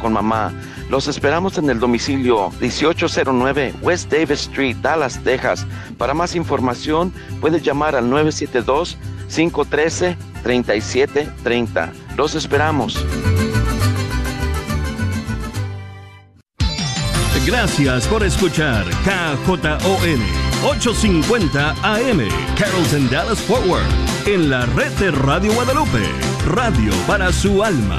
con mamá. Los esperamos en el domicilio 1809 West Davis Street, Dallas, Texas. Para más información, puedes llamar al 972-513-3730. Los esperamos. Gracias por escuchar KJON 850 AM, Carrollton Dallas Forward, en la red de Radio Guadalupe, radio para su alma.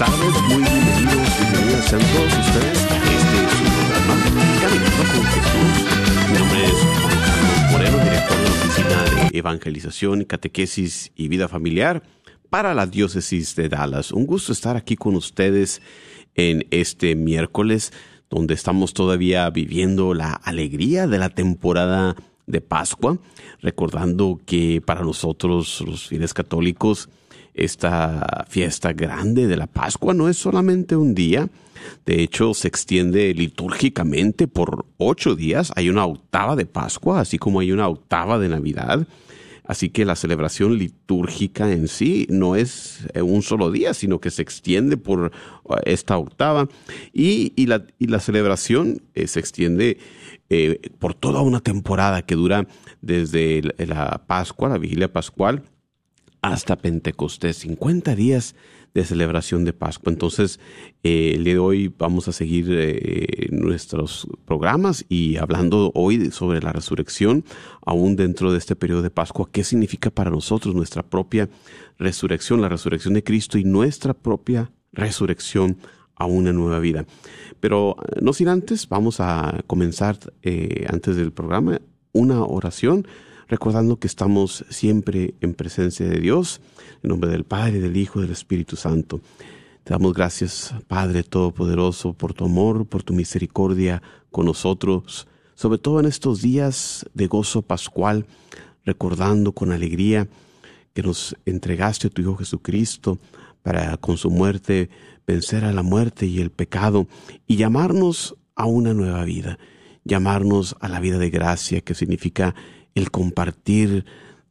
tardes, muy bienvenidos, bienvenidas sean todos ustedes a este su programa, Caminando con Jesús. Mi nombre es Juan Carlos Moreno, director de la Oficina de Evangelización, Catequesis y Vida Familiar para la Diócesis de Dallas. Un gusto estar aquí con ustedes en este miércoles, donde estamos todavía viviendo la alegría de la temporada de Pascua, recordando que para nosotros, los fieles católicos, esta fiesta grande de la Pascua no es solamente un día, de hecho se extiende litúrgicamente por ocho días, hay una octava de Pascua, así como hay una octava de Navidad, así que la celebración litúrgica en sí no es eh, un solo día, sino que se extiende por uh, esta octava y, y la, celebración eh, se extiende eh, por toda una temporada que dura desde la Pascua, la vigilia pascual, hasta Pentecostés, 50 días de celebración de Pascua. Entonces, eh, el día de hoy vamos a seguir eh, nuestros programas y hablando hoy sobre la resurrección, aún dentro de este periodo de Pascua, qué significa para nosotros nuestra propia resurrección, la resurrección de Cristo y nuestra propia resurrección a una nueva vida. Pero no sin antes, vamos a comenzar eh, antes del programa una oración recordando que estamos siempre en presencia de Dios, en nombre del Padre, del Hijo y del Espíritu Santo. Te damos gracias, Padre Todopoderoso, por tu amor, por tu misericordia con nosotros, sobre todo en estos días de gozo pascual, recordando con alegría que nos entregaste a tu Hijo Jesucristo para con su muerte vencer a la muerte y el pecado y llamarnos a una nueva vida, llamarnos a la vida de gracia, que significa el compartir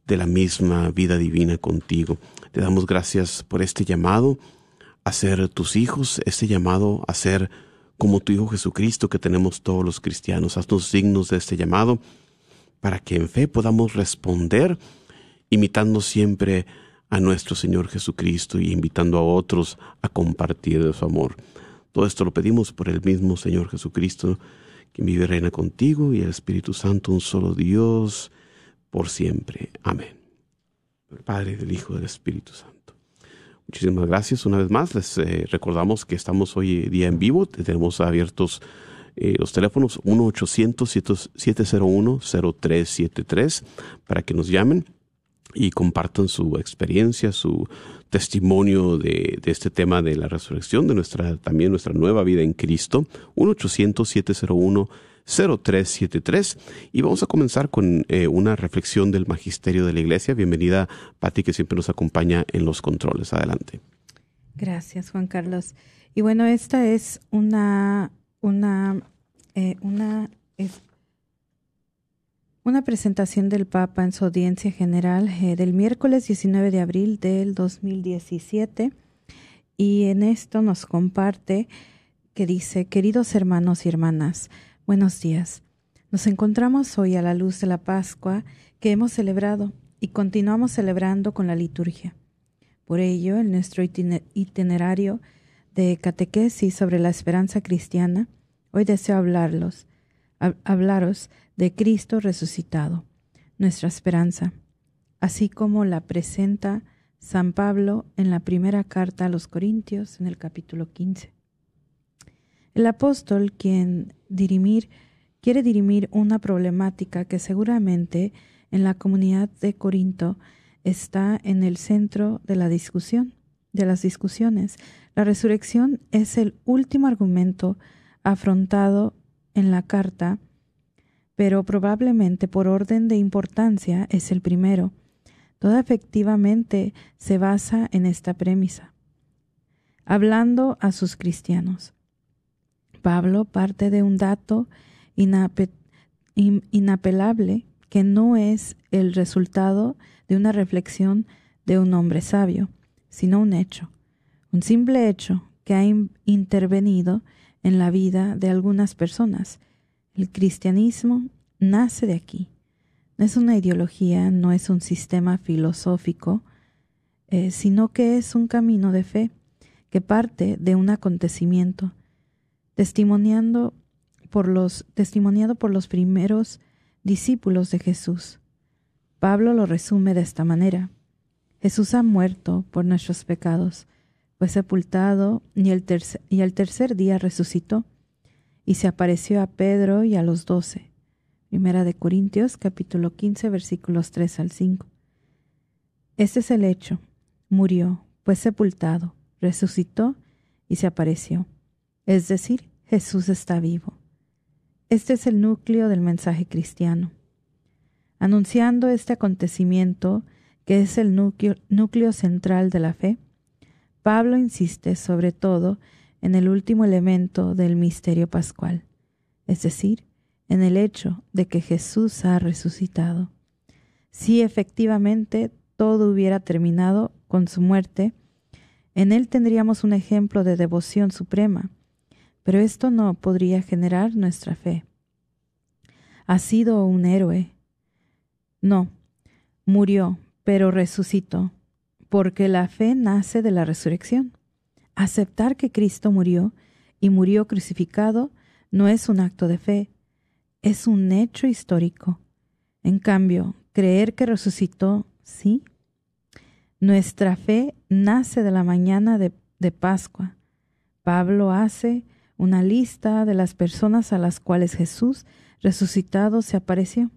de la misma vida divina contigo. Te damos gracias por este llamado a ser tus hijos, este llamado a ser como tu Hijo Jesucristo que tenemos todos los cristianos. Haznos signos de este llamado para que en fe podamos responder imitando siempre a nuestro Señor Jesucristo y invitando a otros a compartir de su amor. Todo esto lo pedimos por el mismo Señor Jesucristo, que vive y reina contigo y el Espíritu Santo, un solo Dios, por siempre. Amén. Padre, del Hijo, del Espíritu Santo. Muchísimas gracias una vez más. Les eh, recordamos que estamos hoy día en vivo. Tenemos abiertos eh, los teléfonos 1-800-701-0373 para que nos llamen y compartan su experiencia, su testimonio de, de, este tema de la resurrección, de nuestra también nuestra nueva vida en Cristo. 0373 y vamos a comenzar con eh, una reflexión del magisterio de la iglesia. Bienvenida, Patti, que siempre nos acompaña en los controles. Adelante. Gracias, Juan Carlos. Y bueno, esta es una, una, eh, una, una presentación del Papa en su audiencia general eh, del miércoles 19 de abril del 2017 y en esto nos comparte que dice, queridos hermanos y hermanas, buenos días. Nos encontramos hoy a la luz de la Pascua que hemos celebrado y continuamos celebrando con la liturgia. Por ello, en nuestro itinerario de catequesis sobre la esperanza cristiana, hoy deseo hablarlos, hablaros de Cristo resucitado, nuestra esperanza, así como la presenta San Pablo en la primera carta a los Corintios en el capítulo 15. El apóstol, quien dirimir, quiere dirimir una problemática que seguramente en la comunidad de Corinto está en el centro de la discusión, de las discusiones. La resurrección es el último argumento afrontado en la carta, pero probablemente por orden de importancia es el primero. Toda efectivamente se basa en esta premisa. Hablando a sus cristianos. Pablo parte de un dato inapelable que no es el resultado de una reflexión de un hombre sabio, sino un hecho, un simple hecho que ha intervenido en la vida de algunas personas. El cristianismo nace de aquí. No es una ideología, no es un sistema filosófico, eh, sino que es un camino de fe que parte de un acontecimiento testimoniando por los, testimoniado por los primeros discípulos de Jesús. Pablo lo resume de esta manera. Jesús ha muerto por nuestros pecados, fue sepultado y el, tercer, y el tercer día resucitó y se apareció a Pedro y a los doce. Primera de Corintios capítulo 15 versículos 3 al 5. Este es el hecho. Murió, fue sepultado, resucitó y se apareció. Es decir, Jesús está vivo. Este es el núcleo del mensaje cristiano. Anunciando este acontecimiento, que es el núcleo, central de la fe, Pablo insiste sobre todo en el último elemento del misterio pascual, es decir, en el hecho de que Jesús ha resucitado. Si efectivamente todo hubiera terminado con su muerte, en él tendríamos un ejemplo de devoción suprema, pero esto no podría generar nuestra fe. Ha sido un héroe. No, murió, pero resucitó, porque la fe nace de la resurrección. Aceptar que Cristo murió y murió crucificado no es un acto de fe, es un hecho histórico. En cambio, creer que resucitó, sí. Nuestra fe nace de la mañana de, de Pascua. Pablo hace una lista de las personas a las cuales Jesús resucitado se apareció.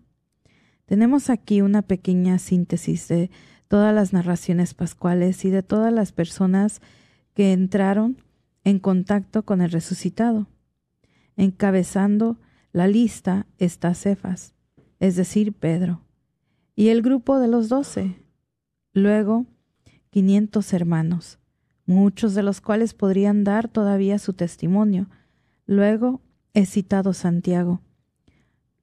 Tenemos aquí una pequeña síntesis de todas las narraciones pascuales y de todas las personas que entraron en contacto con el resucitado. Encabezando la lista está Cefas, es decir, Pedro, y el grupo de los doce. Luego, quinientos hermanos muchos de los cuales podrían dar todavía su testimonio. Luego he citado Santiago.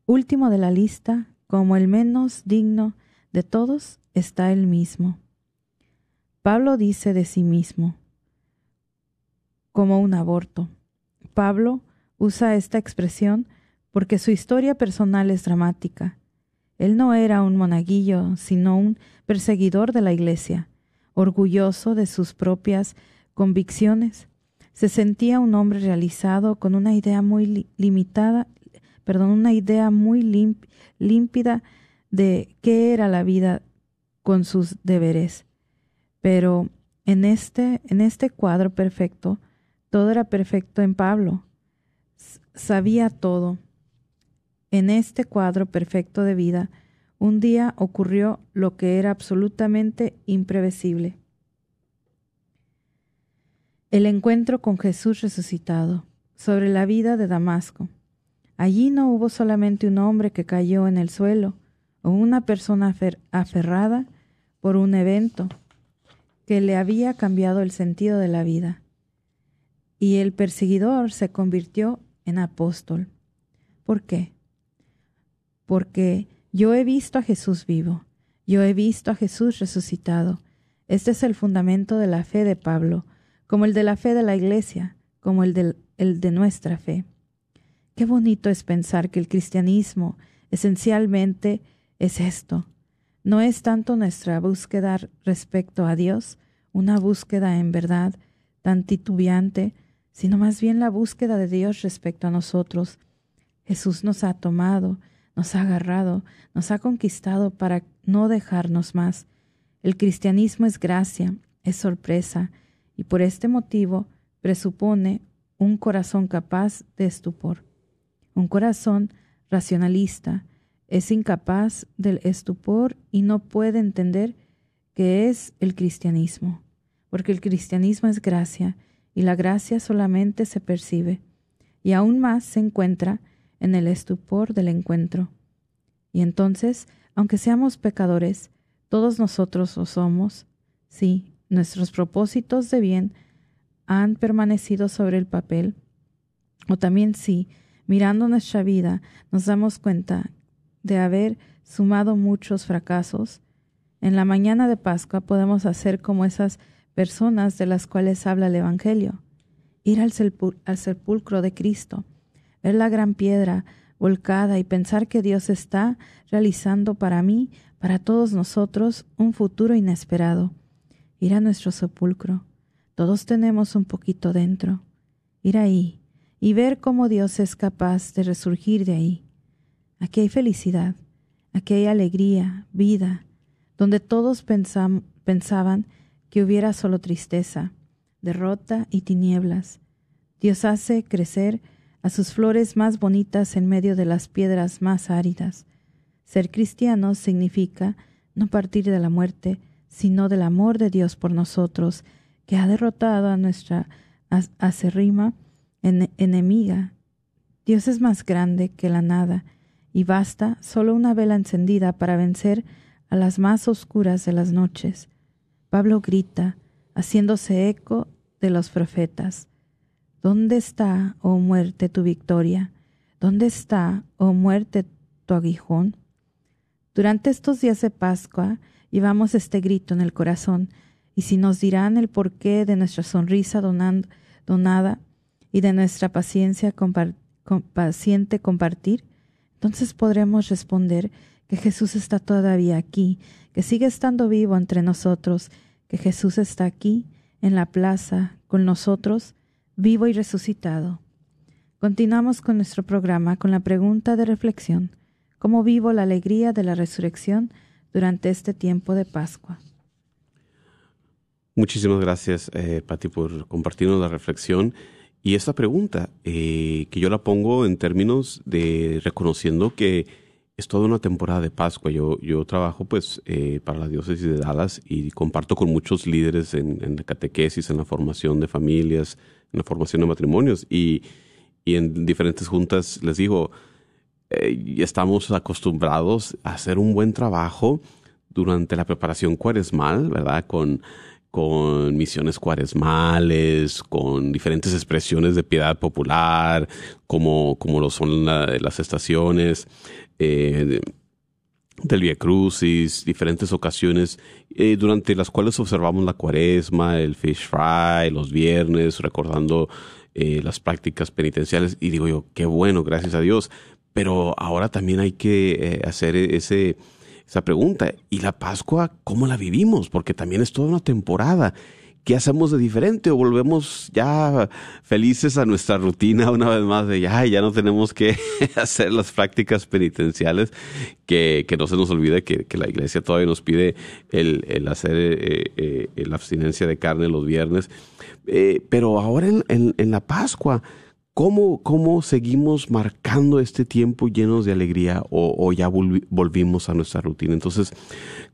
Último de la lista, como el menos digno de todos, está el mismo. Pablo dice de sí mismo, como un aborto. Pablo usa esta expresión porque su historia personal es dramática. Él no era un monaguillo, sino un perseguidor de la iglesia orgulloso de sus propias convicciones. Se sentía un hombre realizado con una idea muy limitada, perdón, una idea muy límpida de qué era la vida con sus deberes. Pero en este, en este cuadro perfecto, todo era perfecto en Pablo. sabía todo. En este cuadro perfecto de vida, un día ocurrió lo que era absolutamente imprevisible. El encuentro con Jesús resucitado sobre la vida de Damasco. Allí no hubo solamente un hombre que cayó en el suelo o una persona aferrada por un evento que le había cambiado el sentido de la vida. Y el perseguidor se convirtió en apóstol. ¿Por qué? Porque yo he visto a Jesús vivo, yo he visto a Jesús resucitado. Este es el fundamento de la fe de Pablo, como el de la fe de la Iglesia, como el de, el de nuestra fe. Qué bonito es pensar que el cristianismo esencialmente es esto. No es tanto nuestra búsqueda respecto a Dios, una búsqueda en verdad tan titubeante, sino más bien la búsqueda de Dios respecto a nosotros. Jesús nos ha tomado, nos ha agarrado, nos ha conquistado para no dejarnos más. El cristianismo es gracia, es sorpresa, y por este motivo presupone un corazón capaz de estupor. Un corazón racionalista es incapaz del estupor y no puede entender qué es el cristianismo, porque el cristianismo es gracia y la gracia solamente se percibe, y aún más se encuentra en el estupor del encuentro. Y entonces, aunque seamos pecadores, todos nosotros lo somos, sí, nuestros propósitos de bien han permanecido sobre el papel, o también sí, mirando nuestra vida, nos damos cuenta de haber sumado muchos fracasos, en la mañana de Pascua podemos hacer como esas personas de las cuales habla el Evangelio. Ir al, sepulcro de Cristo, ver la gran piedra volcada y pensar que Dios está realizando para mí, para todos nosotros, un futuro inesperado. Ir a nuestro sepulcro. Todos tenemos un poquito dentro. Ir ahí y ver cómo Dios es capaz de resurgir de ahí. Aquí hay felicidad, aquí hay alegría, vida, donde todos pensaban que hubiera solo tristeza, derrota y tinieblas. Dios hace crecer a sus flores más bonitas en medio de las piedras más áridas. Ser cristiano significa no partir de la muerte, sino del amor de Dios por nosotros, que ha derrotado a nuestra acerrima enemiga. Dios es más grande que la nada, y basta solo una vela encendida para vencer a las más oscuras de las noches. Pablo grita, haciéndose eco de los profetas. ¿Dónde está, oh muerte, tu victoria? ¿Dónde está, oh muerte, tu aguijón? Durante estos días de Pascua llevamos este grito en el corazón, y si nos dirán el porqué de nuestra sonrisa donada y de nuestra paciencia paciente compartir, entonces podremos responder que Jesús está todavía aquí, que sigue estando vivo entre nosotros, que Jesús está aquí, en la plaza, con nosotros, vivo y resucitado. Continuamos con nuestro programa con la pregunta de reflexión, ¿cómo vivo la alegría de la resurrección durante este tiempo de Pascua? Muchísimas gracias, eh, por compartirnos la reflexión. Y esta pregunta, eh, que yo la pongo en términos de reconociendo que es toda una temporada de Pascua. Yo, yo trabajo pues eh, para la diócesis de Dallas y comparto con muchos líderes en, la catequesis, en la formación de familias, en la formación de matrimonios y, y en diferentes juntas les digo, eh, estamos acostumbrados a hacer un buen trabajo durante la preparación cuaresmal, ¿verdad? Con, con misiones cuaresmales, con diferentes expresiones de piedad popular, como, como lo son las estaciones, eh, del Via Crucis, diferentes ocasiones eh, durante las cuales observamos la cuaresma, el fish fry, los viernes, recordando eh, las prácticas penitenciales. Y digo yo, qué bueno, gracias a Dios. Pero ahora también hay que hacer ese, esa pregunta. ¿Y la Pascua cómo la vivimos? Porque también es toda una temporada. ¿Qué hacemos de diferente? ¿O volvemos ya felices a nuestra rutina una vez más de ya, ya no tenemos que hacer las prácticas penitenciales? Que, que no se nos olvide que, que, la iglesia todavía nos pide el, el hacer eh, eh, la abstinencia de carne los viernes. Eh, pero ahora en, en, en, la Pascua, ¿Cómo, ¿Cómo seguimos marcando este tiempo llenos de alegría o, ya volvimos a nuestra rutina? Entonces,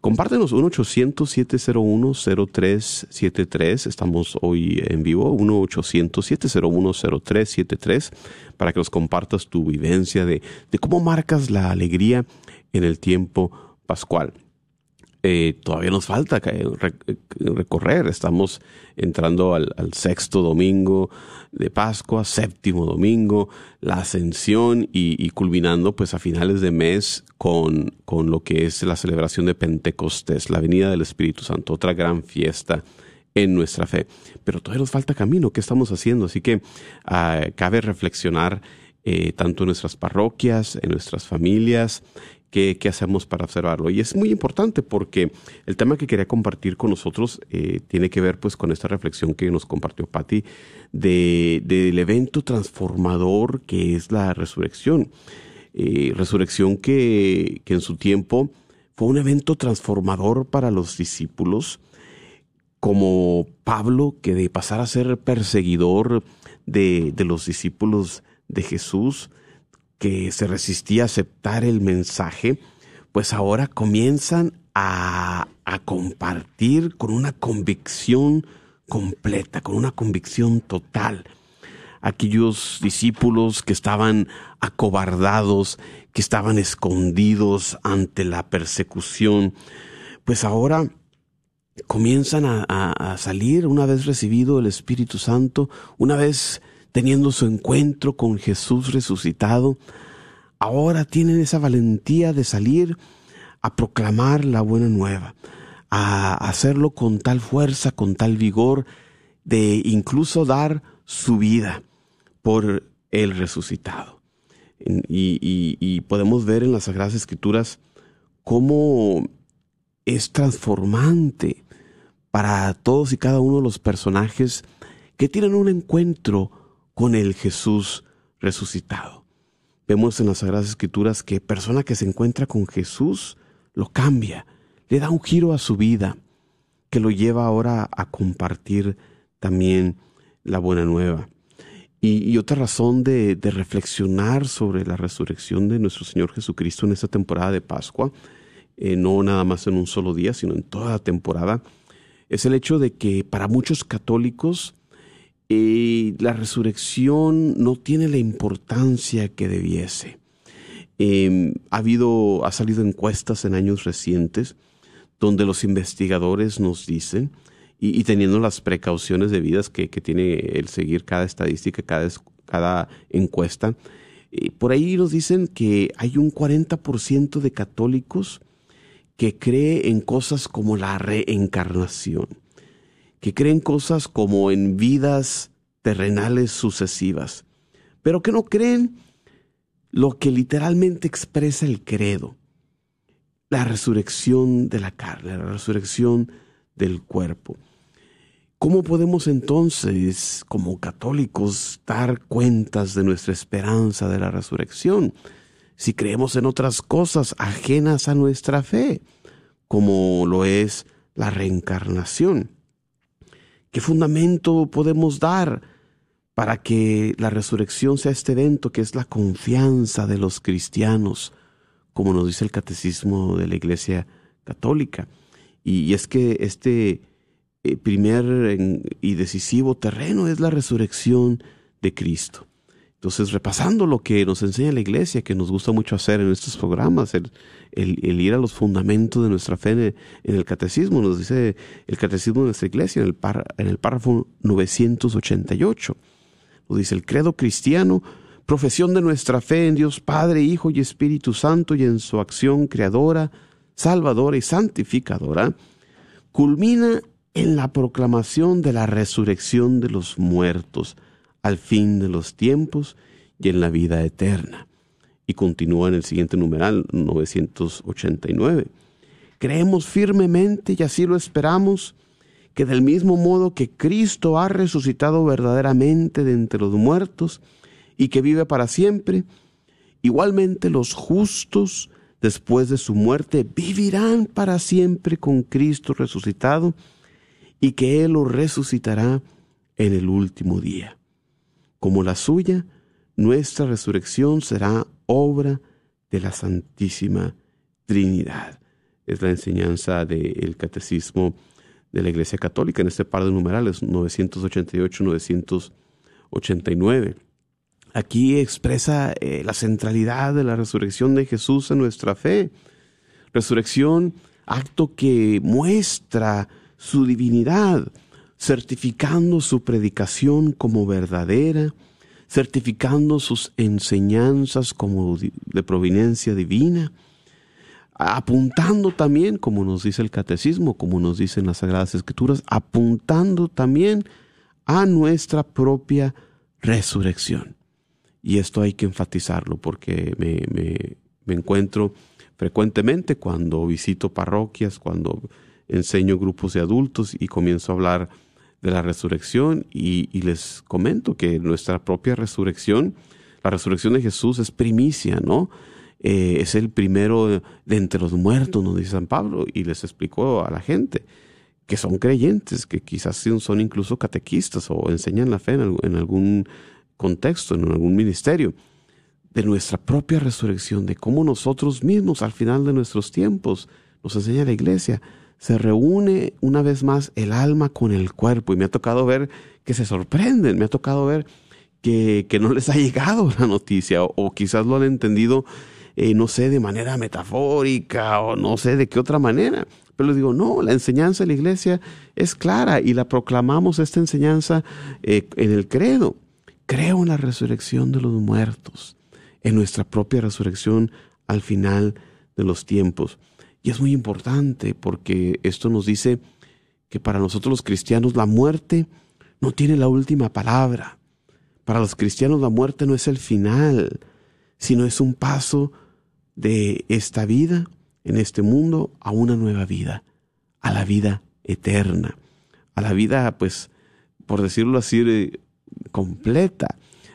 compártenos 1-800-701-0373. Estamos hoy en vivo, 1-800-701-0373, para que nos compartas tu vivencia de, de cómo marcas la alegría en el tiempo pascual. Eh, todavía nos falta recorrer. Estamos entrando al, sexto domingo de Pascua, séptimo domingo, la ascensión y, culminando pues a finales de mes con, con, lo que es la celebración de Pentecostés, la venida del Espíritu Santo, otra gran fiesta en nuestra fe. Pero todavía nos falta camino. ¿Qué estamos haciendo? Así que ah, cabe reflexionar eh, tanto en nuestras parroquias, en nuestras familias, qué, hacemos para observarlo. Y es muy importante porque el tema que quería compartir con nosotros eh, tiene que ver pues con esta reflexión que nos compartió Patti de, del evento transformador que es la resurrección. Eh, resurrección que, que en su tiempo fue un evento transformador para los discípulos, como Pablo, que de pasar a ser perseguidor de, de los discípulos de Jesús, que se resistía a aceptar el mensaje, pues ahora comienzan a, compartir con una convicción completa, con una convicción total. Aquellos discípulos que estaban acobardados, que estaban escondidos ante la persecución, pues ahora comienzan a, a, salir una vez recibido el Espíritu Santo, una vez teniendo su encuentro con Jesús resucitado, ahora tienen esa valentía de salir a proclamar la buena nueva, a hacerlo con tal fuerza, con tal vigor, de incluso dar su vida por el resucitado. Y, podemos ver en las Sagradas Escrituras cómo es transformante para todos y cada uno de los personajes que tienen un encuentro con el Jesús resucitado. Vemos en las Sagradas Escrituras que persona que se encuentra con Jesús lo cambia, le da un giro a su vida, que lo lleva ahora a compartir también la buena nueva. Y, otra razón de, reflexionar sobre la resurrección de nuestro Señor Jesucristo en esta temporada de Pascua, eh, no nada más en un solo día, sino en toda la temporada, es el hecho de que para muchos católicos la resurrección no tiene la importancia que debiese. Em, ha habido, ha salido encuestas en años recientes donde los investigadores nos dicen, y, teniendo las precauciones debidas que, tiene el seguir cada estadística, cada, cada encuesta, eh, por ahí nos dicen que hay un 40% de católicos que cree en cosas como la reencarnación que creen cosas como en vidas terrenales sucesivas, pero que no creen lo que literalmente expresa el credo, la resurrección de la carne, la resurrección del cuerpo. ¿Cómo podemos entonces, como católicos, dar cuentas de nuestra esperanza de la resurrección si creemos en otras cosas ajenas a nuestra fe, como lo es la reencarnación? ¿Qué fundamento podemos dar para que la resurrección sea este evento que es la confianza de los cristianos, como nos dice el catecismo de la Iglesia Católica? Y, es que este eh, primer y decisivo terreno es la resurrección de Cristo. Entonces, repasando lo que nos enseña la iglesia, que nos gusta mucho hacer en estos programas, el, ir a los fundamentos de nuestra fe en el, catecismo, nos dice el catecismo de nuestra iglesia en el, en el párrafo 988. Nos dice el credo cristiano, profesión de nuestra fe en Dios Padre, Hijo y Espíritu Santo y en su acción creadora, salvadora y santificadora, culmina en la proclamación de la resurrección de los muertos al fin de los tiempos y en la vida eterna. Y continúa en el siguiente numeral, 989. Creemos firmemente y así lo esperamos, que del mismo modo que Cristo ha resucitado verdaderamente de entre los muertos y que vive para siempre, igualmente los justos después de su muerte vivirán para siempre con Cristo resucitado y que Él los resucitará en el último día. Como la suya, nuestra resurrección será obra de la Santísima Trinidad. Es la enseñanza del Catecismo de la Iglesia Católica en este par de numerales 988-989. Aquí expresa eh, la centralidad de la resurrección de Jesús en nuestra fe. Resurrección, acto que muestra su divinidad, certificando su predicación como verdadera, certificando sus enseñanzas como de providencia divina, apuntando también, como nos dice el catecismo, como nos dicen las Sagradas Escrituras, apuntando también a nuestra propia resurrección. Y esto hay que enfatizarlo porque me, me, encuentro frecuentemente cuando visito parroquias, cuando enseño grupos de adultos y comienzo a hablar de la resurrección y, les comento que nuestra propia resurrección, la resurrección de Jesús es primicia, ¿no? Eh, es el primero de entre los muertos, nos dice San Pablo, y les explicó a la gente que son creyentes, que quizás son incluso catequistas o enseñan la fe en, algún contexto, en algún ministerio, de nuestra propia resurrección, de cómo nosotros mismos al final de nuestros tiempos, nos enseña la iglesia, se reúne una vez más el alma con el cuerpo. Y me ha tocado ver que se sorprenden, me ha tocado ver que, no les ha llegado la noticia o quizás lo han entendido eh, no sé, de manera metafórica o no sé de qué otra manera. Pero les digo, no, la enseñanza de la iglesia es clara y la proclamamos esta enseñanza eh, en el credo. Creo en la resurrección de los muertos, en nuestra propia resurrección al final de los tiempos. Y es muy importante porque esto nos dice que para nosotros los cristianos la muerte no tiene la última palabra. Para los cristianos la muerte no es el final, sino es un paso de esta vida, en este mundo, a una nueva vida, a la vida eterna, a la vida, pues, por decirlo así, completa.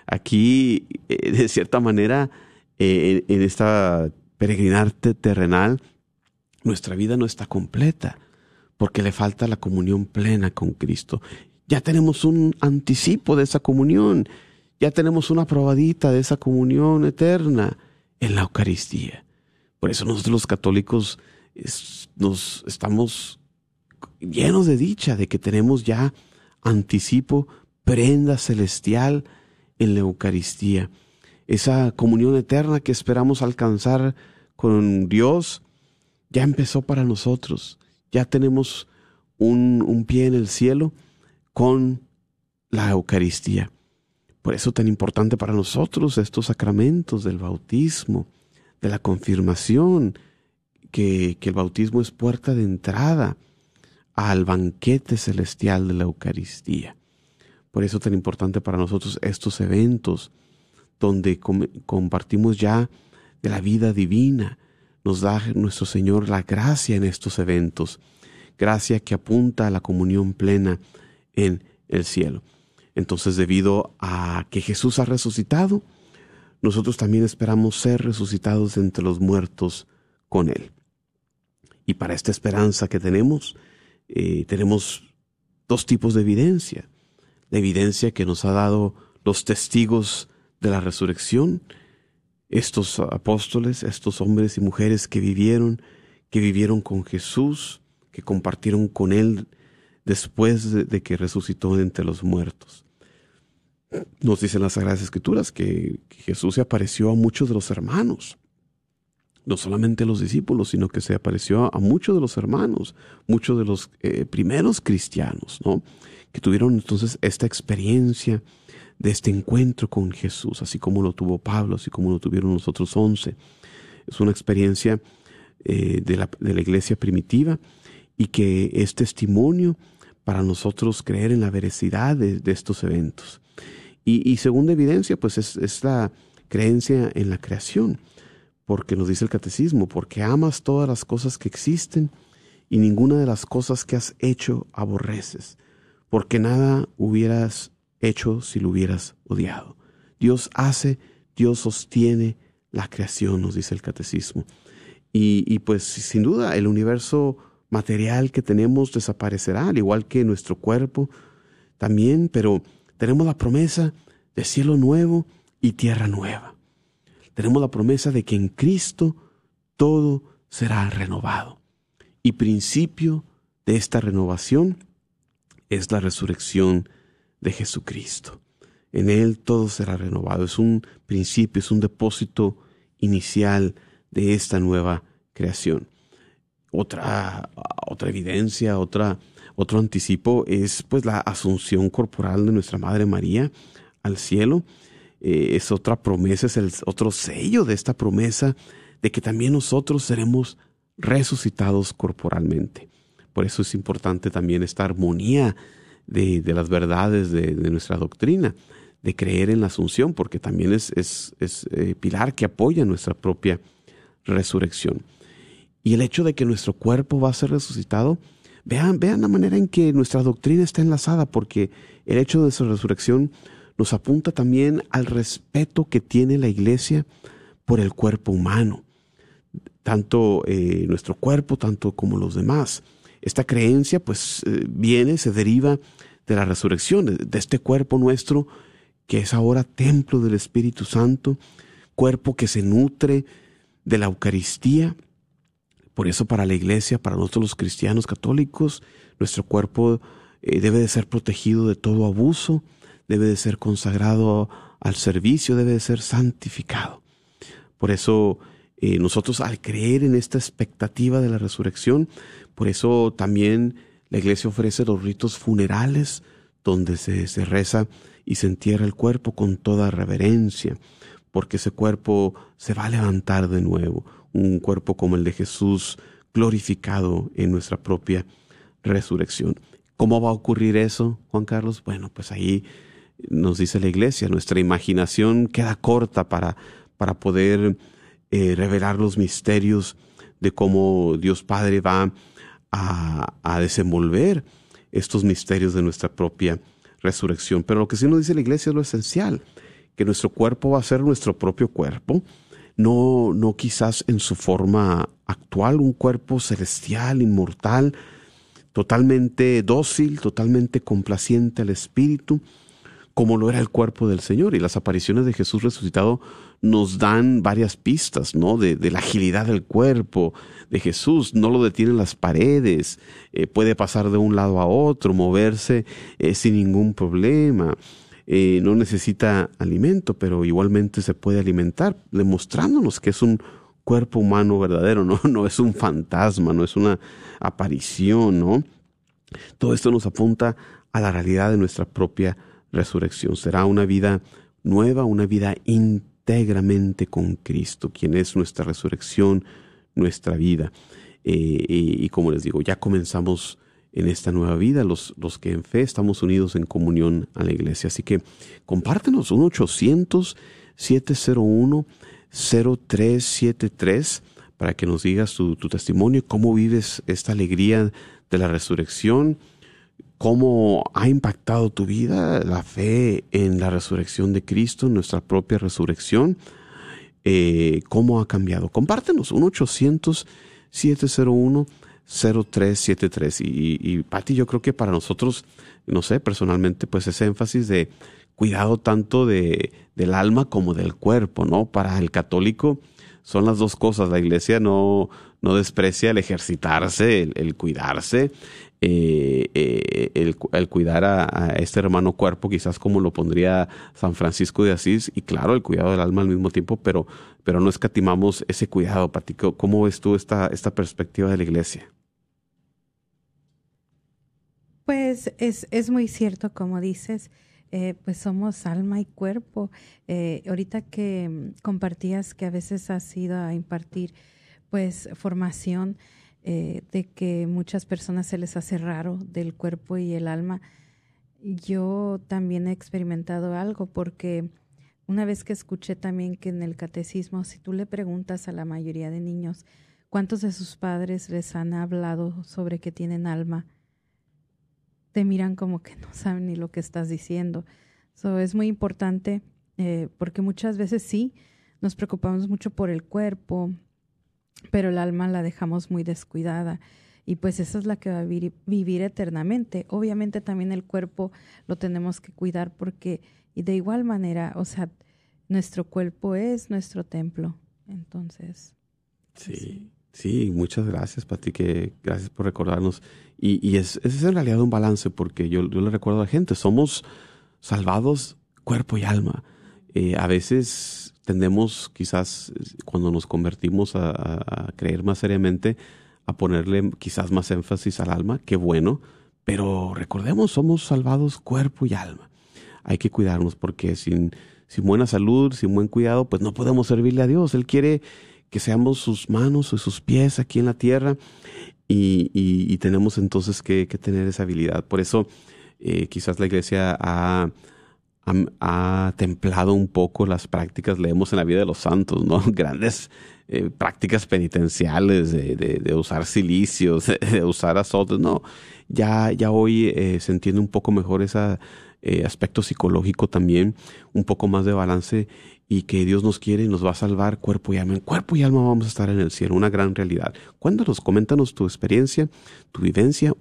Aquí, eh, de cierta manera, eh, en esta peregrinarte terrenal, nuestra vida no está completa, porque le falta la comunión plena con Cristo. Ya tenemos un anticipo de esa comunión, ya tenemos una probadita de esa comunión eterna en la Eucaristía. Por eso nosotros los católicos nos estamos llenos de dicha de que tenemos ya anticipo, prenda celestial en la Eucaristía. Esa comunión eterna que esperamos alcanzar con Dios ya empezó para nosotros. Ya tenemos un, un pie en el cielo con la Eucaristía. Por eso tan importante para nosotros estos sacramentos del bautismo, de la confirmación, que, que el bautismo es puerta de entrada al banquete celestial de la Eucaristía. Por eso tan importante para nosotros estos eventos donde compartimos ya de la vida divina. Nos da nuestro Señor la gracia en estos eventos, gracia que apunta a la comunión plena en el cielo. Entonces, debido a que Jesús ha resucitado, nosotros también esperamos ser resucitados entre los muertos con Él. Y para esta esperanza que tenemos, eh, tenemos dos tipos de evidencia. La evidencia que nos ha dado los testigos de la resurrección, estos apóstoles, estos hombres y mujeres que vivieron, que vivieron con Jesús, que compartieron con Él después de, que resucitó entre los muertos. Nos dicen las Sagradas Escrituras que, Jesús se apareció a muchos de los hermanos, no solamente a los discípulos, sino que se apareció a muchos de los hermanos, muchos de los eh, primeros cristianos, ¿no? Que tuvieron entonces esta experiencia de este encuentro con Jesús, así como lo tuvo Pablo, así como lo tuvieron los otros once. Es una experiencia eh, de, la, de la iglesia primitiva y que es testimonio para nosotros creer en la veracidad de, estos eventos. Y, segunda evidencia, pues es, la creencia en la creación, porque nos dice el catecismo, porque amas todas las cosas que existen y ninguna de las cosas que has hecho aborreces, porque nada hubieras hecho si lo hubieras odiado. Dios hace, Dios sostiene la creación, nos dice el catecismo. Y, y pues sin duda el universo material que tenemos desaparecerá, al igual que nuestro cuerpo también, pero tenemos la promesa de cielo nuevo y tierra nueva. Tenemos la promesa de que en Cristo todo será renovado. Y principio de esta renovación es la resurrección de Jesucristo. En Él todo será renovado. Es un principio, es un depósito inicial de esta nueva creación. Otra, otra evidencia, otra, otro anticipo es pues la asunción corporal de nuestra Madre María al cielo. Eh, es otra promesa, es el otro sello de esta promesa de que también nosotros seremos resucitados corporalmente. Por eso es importante también esta armonía de, las verdades de, nuestra doctrina, de creer en la asunción, porque también es, es, eh, pilar que apoya nuestra propia resurrección. Y el hecho de que nuestro cuerpo va a ser resucitado, vean, vean la manera en que nuestra doctrina está enlazada, porque el hecho de su resurrección nos apunta también al respeto que tiene la iglesia por el cuerpo humano, tanto eh, nuestro cuerpo, tanto como los demás. Esta creencia pues eh, viene, se deriva de la resurrección, de este cuerpo nuestro que es ahora templo del Espíritu Santo, cuerpo que se nutre de la Eucaristía. Por eso para la iglesia, para nosotros los cristianos católicos, nuestro cuerpo eh, debe de ser protegido de todo abuso, debe de ser consagrado al servicio, debe de ser santificado. Por eso eh, nosotros al creer en esta expectativa de la resurrección, por eso también la iglesia ofrece los ritos funerales, donde se, reza y se entierra el cuerpo con toda reverencia, porque ese cuerpo se va a levantar de nuevo, un cuerpo como el de Jesús glorificado en nuestra propia resurrección. ¿Cómo va a ocurrir eso, Juan Carlos? Bueno, pues ahí nos dice la iglesia, nuestra imaginación queda corta para, para poder eh, revelar los misterios de cómo Dios Padre va a, desenvolver estos misterios de nuestra propia resurrección. Pero lo que sí nos dice la iglesia es lo esencial, que nuestro cuerpo va a ser nuestro propio cuerpo, no, no quizás en su forma actual, un cuerpo celestial, inmortal, totalmente dócil, totalmente complaciente al Espíritu, como lo era el cuerpo del Señor. Y las apariciones de Jesús resucitado nos dan varias pistas, ¿no? De, la agilidad del cuerpo de Jesús. No lo detienen las paredes, eh, puede pasar de un lado a otro, moverse eh, sin ningún problema. Eh, no necesita alimento, pero igualmente se puede alimentar, demostrándonos que es un cuerpo humano verdadero, ¿no? No es un fantasma, no es una aparición, ¿no? Todo esto nos apunta a la realidad de nuestra propia resurrección. Será una vida nueva, una vida íntegramente con Cristo, quien es nuestra resurrección, nuestra vida. Eh, y, como les digo, ya comenzamos en esta nueva vida, los, los que en fe estamos unidos en comunión a la iglesia. Así que compártenos un 800-701-0373 para que nos digas tu, tu testimonio, cómo vives esta alegría de la resurrección cómo ha impactado tu vida la fe en la resurrección de Cristo, en nuestra propia resurrección, eh, cómo ha cambiado. Compártenos, 1-800-701-0373. Y, y Pati, yo creo que para nosotros, no sé, personalmente, pues ese énfasis de cuidado tanto de, del alma como del cuerpo, ¿no? Para el católico son las dos cosas. La iglesia no, no desprecia el ejercitarse, el cuidarse, eh, eh, el, cuidar a, este hermano cuerpo, quizás como lo pondría San Francisco de Asís, y claro, el cuidado del alma al mismo tiempo, pero, pero no escatimamos ese cuidado. Pati, ¿cómo ves tú esta, esta perspectiva de la iglesia? Pues es, es muy cierto, como dices, eh, pues somos alma y cuerpo. ahorita que compartías que a veces has ido a impartir pues formación, eh, de que muchas personas se les hace raro del cuerpo y el alma. Yo también he experimentado algo porque una vez que escuché también que en el catecismo, si tú le preguntas a la mayoría de niños cuántos de sus padres les han hablado sobre que tienen alma, te miran como que no saben ni lo que estás diciendo. So, es muy importante eh, porque muchas veces sí nos preocupamos mucho por el cuerpo, pero el alma la dejamos muy descuidada. y pues esa es la que va a vivir, vivir eternamente. Obviamente también el cuerpo lo tenemos que cuidar porque y de igual manera, o sea, nuestro cuerpo es nuestro templo. Entonces. Sí, sí, muchas gracias, Pati, que gracias por recordarnos. Y, y es, es en realidad un balance, porque yo, yo le recuerdo a la gente, somos salvados cuerpo y alma. Eh, a veces tendemos, quizás, cuando nos convertimos a, creer más seriamente, a ponerle quizás más énfasis al alma, qué bueno, pero recordemos, somos salvados cuerpo y alma. Hay que cuidarnos porque sin, sin buena salud, sin buen cuidado, pues no podemos servirle a Dios. Él quiere que seamos sus manos o sus pies aquí en la tierra y, tenemos entonces que, que, tener esa habilidad. Por eso eh, quizás la iglesia ha, ha, templado un poco las prácticas, leemos en la vida de los santos, ¿no? Grandes eh, prácticas penitenciales de, de, de, usar silicios, de usar azotes, no. Ya, ya hoy eh, se entiende un poco mejor ese eh, aspecto psicológico también, un poco más de balance y que Dios nos quiere y nos va a salvar cuerpo y alma. En cuerpo y alma vamos a estar en el cielo, una gran realidad. Cuéntanos, coméntanos tu experiencia, tu vivencia,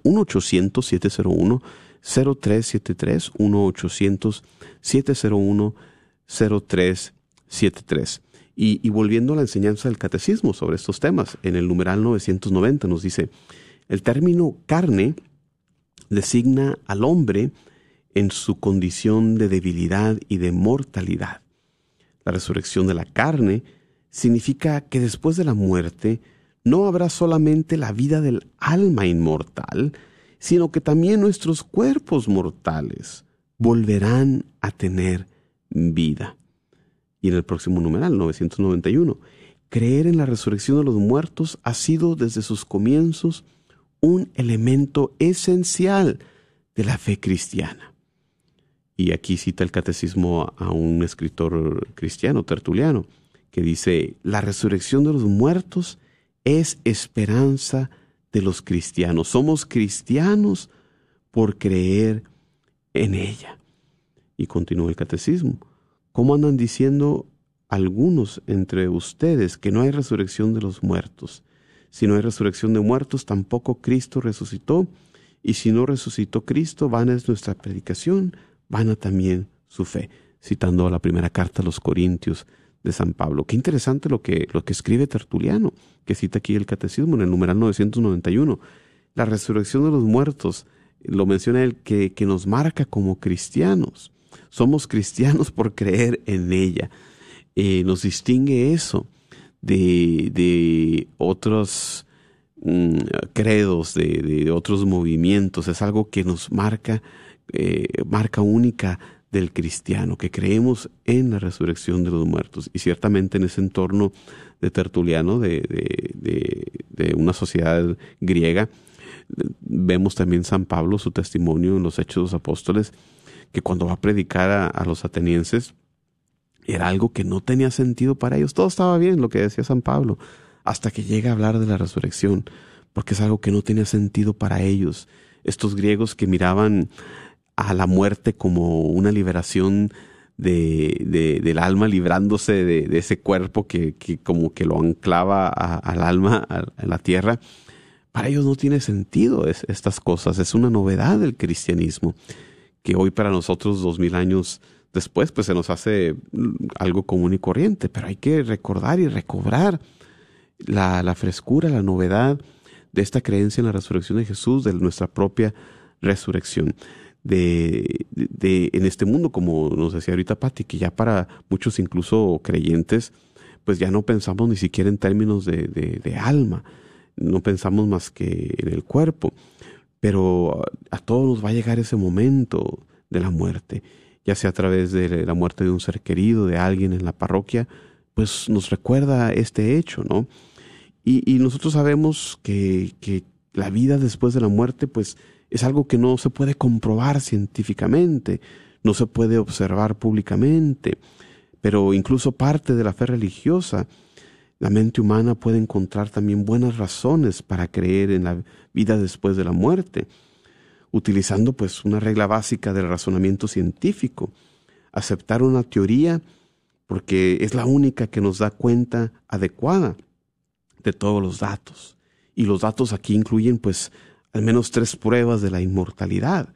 1-800-701-0373, 1-800-701-0373. Y, y volviendo a la enseñanza del catecismo sobre estos temas, en el numeral 990 nos dice, el término carne designa al hombre en su condición de debilidad y de mortalidad. La resurrección de la carne significa que después de la muerte no habrá solamente la vida del alma inmortal, sino que también nuestros cuerpos mortales volverán a tener vida. Y en el próximo numeral, 991, creer en la resurrección de los muertos ha sido desde sus comienzos un elemento esencial de la fe cristiana. Y aquí cita el catecismo a un escritor cristiano, tertuliano, que dice, la resurrección de los muertos es esperanza de los cristianos. Somos cristianos por creer en ella. Y continúa el catecismo. ¿Cómo andan diciendo algunos entre ustedes que no hay resurrección de los muertos? Si no hay resurrección de muertos, tampoco Cristo resucitó. Y si no resucitó Cristo, vana es nuestra predicación, vana también su fe. Citando la primera carta a los Corintios de San Pablo. Qué interesante lo que, lo que escribe Tertuliano, que cita aquí el Catecismo en el numeral 991. La resurrección de los muertos, lo menciona él, que, que nos marca como cristianos. Somos cristianos por creer en ella. Eh, nos distingue eso de, de otros mm, credos, de, de, otros movimientos. Es algo que nos marca, eh, marca única del cristiano, que creemos en la resurrección de los muertos. Y ciertamente en ese entorno de Tertuliano, de, de, una sociedad griega, vemos también San Pablo, su testimonio en los Hechos de los Apóstoles, que cuando va a predicar a los atenienses, era algo que no tenía sentido para ellos. Todo estaba bien, lo que decía San Pablo, hasta que llega a hablar de la resurrección, porque es algo que no tenía sentido para ellos. Estos griegos que miraban a la muerte como una liberación de, de, del alma librándose de, ese cuerpo que, que, como que lo anclaba a, al alma, a, la tierra. Para ellos no tiene sentido es, estas cosas. Es una novedad del cristianismo que hoy para nosotros, dos mil años después, pues se nos hace algo común y corriente. Pero hay que recordar y recobrar la frescura, la novedad de esta creencia en la resurrección de Jesús, de nuestra propia resurrección de, de, en este mundo, como nos decía ahorita Patti, que ya para muchos incluso creyentes, pues ya no pensamos ni siquiera en términos de, de, alma, no pensamos más que en el cuerpo, pero a todos nos va a llegar ese momento de la muerte, ya sea a través de la muerte de un ser querido, de alguien en la parroquia, pues nos recuerda este hecho, ¿no? Y, y nosotros sabemos que, que la vida después de la muerte, pues es algo que no se puede comprobar científicamente, no se puede observar públicamente, pero incluso parte de la fe religiosa, la mente humana puede encontrar también buenas razones para creer en la vida después de la muerte, utilizando pues una regla básica del razonamiento científico, aceptar una teoría porque es la única que nos da cuenta adecuada de todos los datos. Y los datos aquí incluyen pues al menos tres pruebas de la inmortalidad.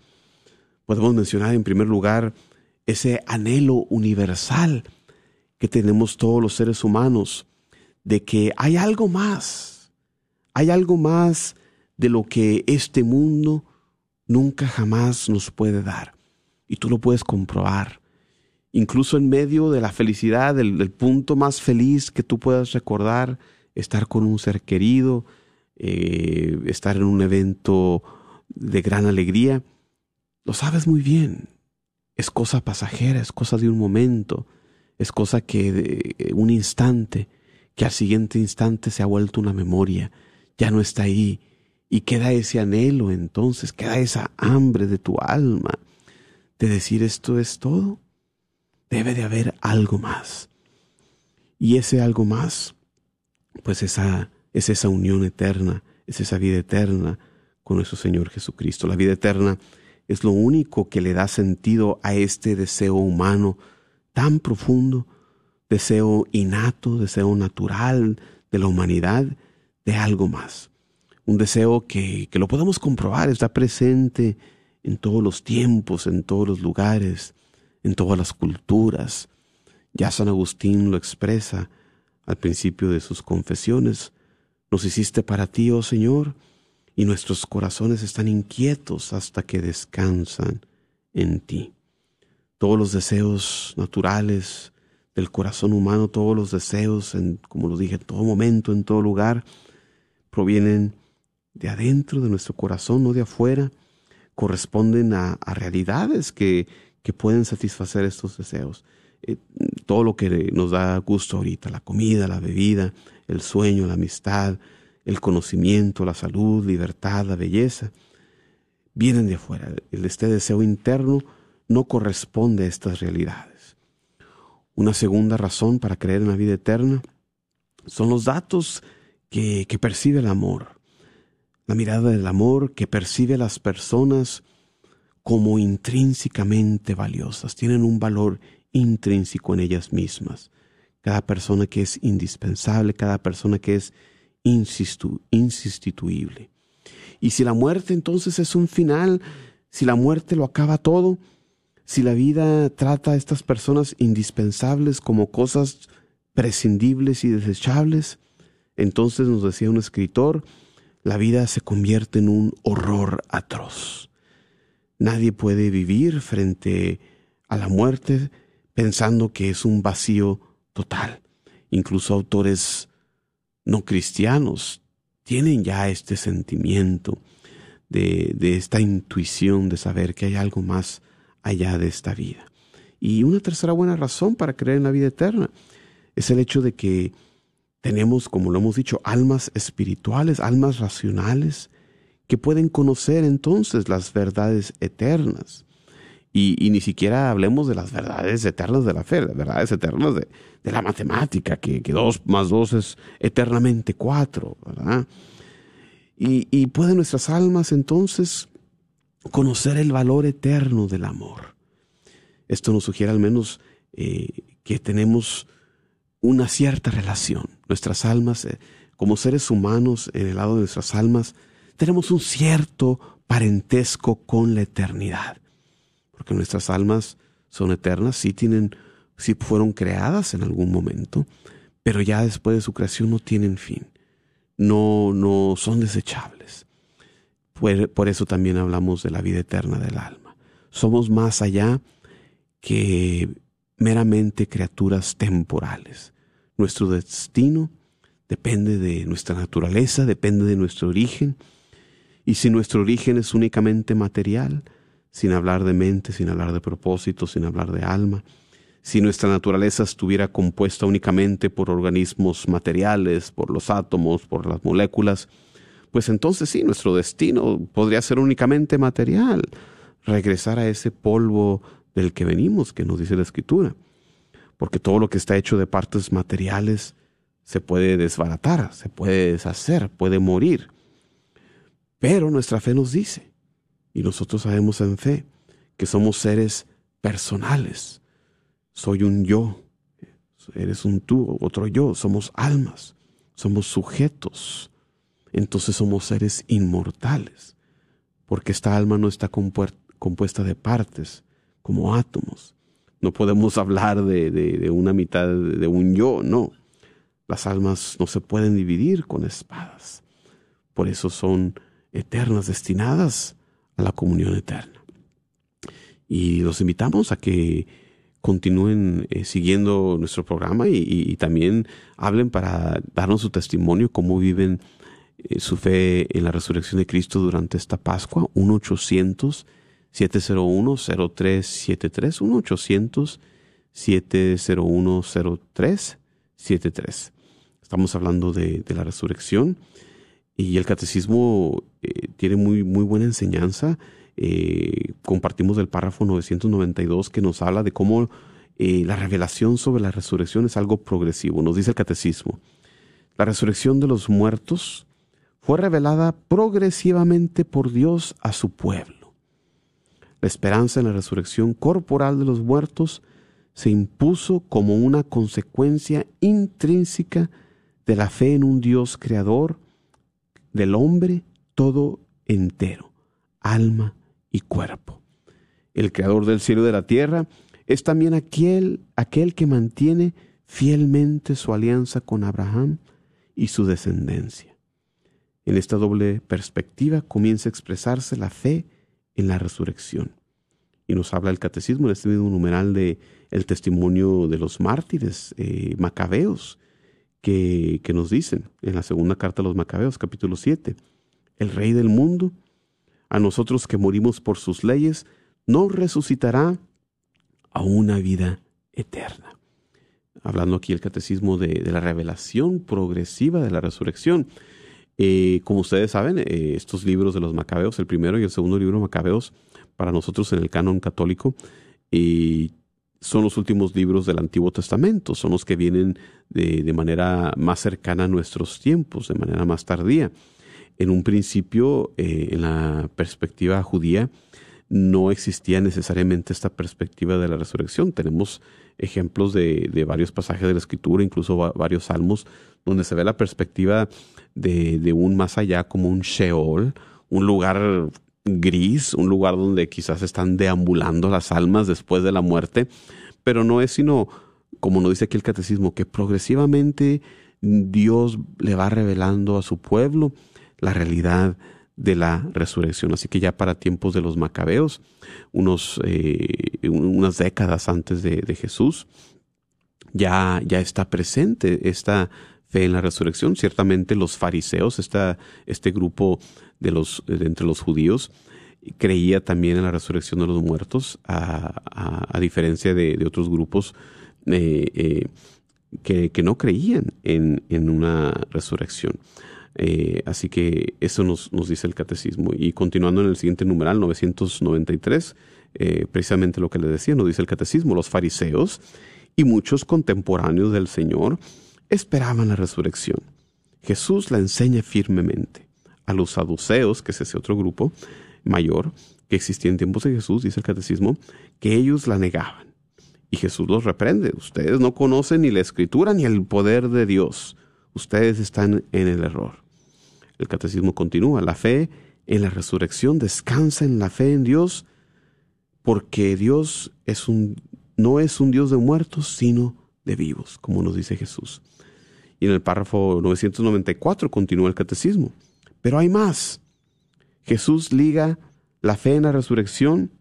Podemos mencionar en primer lugar ese anhelo universal que tenemos todos los seres humanos de que hay algo más, hay algo más de lo que este mundo nunca jamás nos puede dar. Y tú lo puedes comprobar. Incluso en medio de la felicidad, del, punto más feliz que tú puedas recordar, estar con un ser querido, eh, estar en un evento de gran alegría, lo sabes muy bien. Es cosa pasajera, es cosa de un momento, es cosa que de un instante, que al siguiente instante se ha vuelto una memoria, ya no está ahí, y queda ese anhelo entonces, queda esa hambre de tu alma de decir esto es todo. Debe de haber algo más. Y ese algo más, pues esa, es esa unión eterna, es esa vida eterna con nuestro Señor Jesucristo. La vida eterna es lo único que le da sentido a este deseo humano tan profundo, deseo innato, deseo natural de la humanidad, de algo más. Un deseo que, que lo podemos comprobar, está presente en todos los tiempos, en todos los lugares, en todas las culturas. Ya San Agustín lo expresa al principio de sus confesiones. Nos hiciste para ti, oh Señor, y nuestros corazones están inquietos hasta que descansan en ti. Todos los deseos naturales del corazón humano, todos los deseos, en, como lo dije, en todo momento, en todo lugar, provienen de adentro de nuestro corazón, no de afuera, corresponden a, realidades que, que, pueden satisfacer estos deseos. Eh, todo lo que nos da gusto ahorita, la comida, la bebida, el sueño, la amistad, el conocimiento, la salud, libertad, la belleza, vienen de afuera. Este deseo interno no corresponde a estas realidades. Una segunda razón para creer en la vida eterna son los datos que, que percibe el amor la mirada del amor que percibe a las personas como intrínsecamente valiosas, tienen un valor intrínseco en ellas mismas. Cada persona que es indispensable, cada persona que es insustituible. Y si la muerte entonces es un final, si la muerte lo acaba todo, si la vida trata a estas personas indispensables como cosas prescindibles y desechables, entonces nos decía un escritor, la vida se convierte en un horror atroz. Nadie puede vivir frente a la muerte pensando que es un vacío total. Incluso autores no cristianos tienen ya este sentimiento de, de, esta intuición de saber que hay algo más allá de esta vida. Y una tercera buena razón para creer en la vida eterna es el hecho de que tenemos, como lo hemos dicho, almas espirituales, almas racionales, que pueden conocer entonces las verdades eternas. Y, ni siquiera hablemos de las verdades eternas de la fe, las verdades eternas de, la matemática, que, dos más dos es eternamente cuatro, ¿verdad? Y, pueden nuestras almas entonces conocer el valor eterno del amor. Esto nos sugiere al menos eh, que tenemos una cierta relación. Nuestras almas, eh, como seres humanos, en el lado de nuestras almas, tenemos un cierto parentesco con la eternidad. Porque nuestras almas son eternas, sí tienen, sí fueron creadas en algún momento, pero ya después de su creación no tienen fin. No, no son desechables. Por, por eso también hablamos de la vida eterna del alma. Somos más allá que meramente criaturas temporales. Nuestro destino depende de nuestra naturaleza, depende de nuestro origen. Y si nuestro origen es únicamente material, sin hablar de mente, sin hablar de propósito, sin hablar de alma, si nuestra naturaleza estuviera compuesta únicamente por organismos materiales, por los átomos, por las moléculas, pues entonces sí, nuestro destino podría ser únicamente material, regresar a ese polvo del que venimos, que nos dice la Escritura porque todo lo que está hecho de partes materiales se puede desbaratar, se puede deshacer, puede morir. Pero nuestra fe nos dice, y nosotros sabemos en fe, que somos seres personales. Soy un yo, eres un tú, otro yo, somos almas, somos sujetos entonces somos seres inmortales, porque esta alma no está compuesta de partes, como átomos. No podemos hablar de, una mitad de un yo, no. Las almas no se pueden dividir con espadas. Por eso son eternas, destinadas a la comunión eterna. Y los invitamos a que continúen eh, siguiendo nuestro programa y, también hablen para darnos su testimonio, cómo viven eh, su fe en la resurrección de Cristo durante esta Pascua. 1-800-701-0373. 1-800-701-0373. Estamos hablando de, la resurrección y el catecismo eh, tiene muy, muy buena enseñanza eh, compartimos el párrafo 992 que nos habla de cómo eh, la revelación sobre la resurrección es algo progresivo. Nos dice el catecismo, la resurrección de los muertos fue revelada progresivamente por Dios a su pueblo. La esperanza en la resurrección corporal de los muertos se impuso como una consecuencia intrínseca de la fe en un Dios creador del hombre todo entero, alma y cuerpo. El creador del cielo y de la tierra es también aquel, aquel que mantiene fielmente su alianza con Abraham y su descendencia. En esta doble perspectiva comienza a expresarse la fe en la resurrección. Y nos habla el catecismo en este mismo numeral de el testimonio de los mártires eh, macabeos que, nos dicen en la segunda carta a los macabeos, capítulo 7. El rey del mundo a nosotros que morimos por sus leyes, nos resucitará a una vida eterna. Hablando aquí el catecismo de, la revelación progresiva de la resurrección. Eh, como ustedes saben, eh, estos libros de los macabeos, el primero y el segundo libro macabeos, para nosotros en el canon católico, eh, son los últimos libros del Antiguo Testamento, son los que vienen de, de manera más cercana a nuestros tiempos, de manera más tardía en un principio, eh, en la perspectiva judía, no existía necesariamente esta perspectiva de la resurrección. Tenemos ejemplos de, varios pasajes de la escritura, incluso varios salmos, donde se ve la perspectiva de, un más allá como un Sheol, un lugar gris, un lugar donde quizás están deambulando las almas después de la muerte, pero no es sino, como nos dice aquí el catecismo, que progresivamente Dios le va revelando a su pueblo la realidad de la resurrección. Así que ya para tiempos de los macabeos, unos, eh, unas décadas antes de, Jesús, ya, ya está presente esta fe en la resurrección. Ciertamente los fariseos, esta, este grupo de los, de entre los judíos, creía también en la resurrección de los muertos, a, a, diferencia de, de, otros grupos eh, eh, que, que, no creían en, en una resurrección. Eh, así que eso nos, nos, dice el catecismo. Y continuando en el siguiente numeral, 993, eh, precisamente lo que le decía, nos dice el catecismo, los fariseos y muchos contemporáneos del Señor esperaban la resurrección. Jesús la enseña firmemente. A los saduceos, que es ese otro grupo mayor que existía en tiempos de Jesús, dice el catecismo, que ellos la negaban. Y Jesús los reprende. Ustedes no conocen ni la escritura ni el poder de Dios. Ustedes están en el error. El catecismo continúa, la fe en la resurrección descansa en la fe en Dios, porque Dios es un, no es un Dios de muertos, sino de vivos, como nos dice Jesús. Y en el párrafo 994 continúa el catecismo. Pero hay más. Jesús liga la fe en la resurrección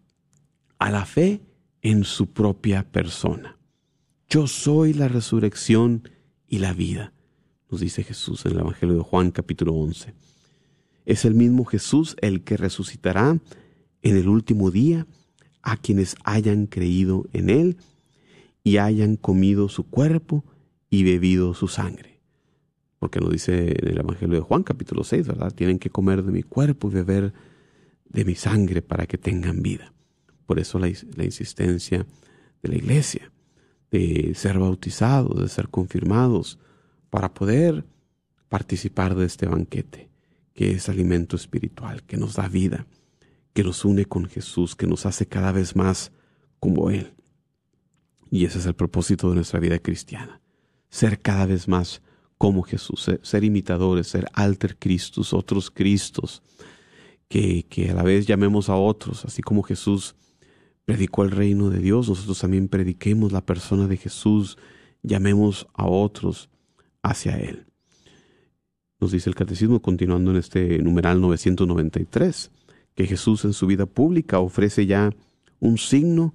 a la fe en su propia persona. Yo soy la resurrección y la vida nos dice Jesús en el Evangelio de Juan capítulo 11. Es el mismo Jesús el que resucitará en el último día a quienes hayan creído en Él y hayan comido su cuerpo y bebido su sangre. Porque nos dice en el Evangelio de Juan capítulo 6, ¿verdad? Tienen que comer de mi cuerpo y beber de mi sangre para que tengan vida. Por eso la, la insistencia de la iglesia de ser bautizados, de ser confirmados, para poder participar de este banquete, que es alimento espiritual, que nos da vida, que nos une con Jesús, que nos hace cada vez más como Él. Y ese es el propósito de nuestra vida cristiana, ser cada vez más como Jesús, ser, imitadores, ser alter Christus, otros Cristos, que, que a la vez llamemos a otros, así como Jesús predicó el reino de Dios, nosotros también prediquemos la persona de Jesús, llamemos a otros hacia Él. Nos dice el catecismo, continuando en este numeral 993, que Jesús en su vida pública ofrece ya un signo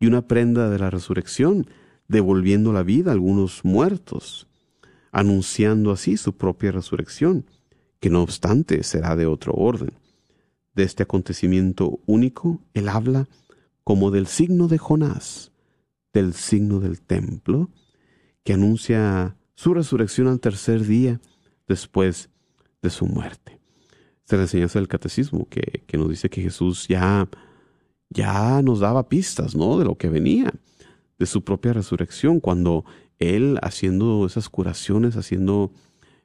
y una prenda de la resurrección, devolviendo la vida a algunos muertos, anunciando así su propia resurrección, que no obstante será de otro orden. De este acontecimiento único, él habla como del signo de Jonás, del signo del templo, que anuncia su resurrección al tercer día después de su muerte. Esta es la enseñanza del catecismo que, que nos dice que Jesús ya, ya nos daba pistas ¿no? de lo que venía, de su propia resurrección, cuando Él haciendo esas curaciones, haciendo,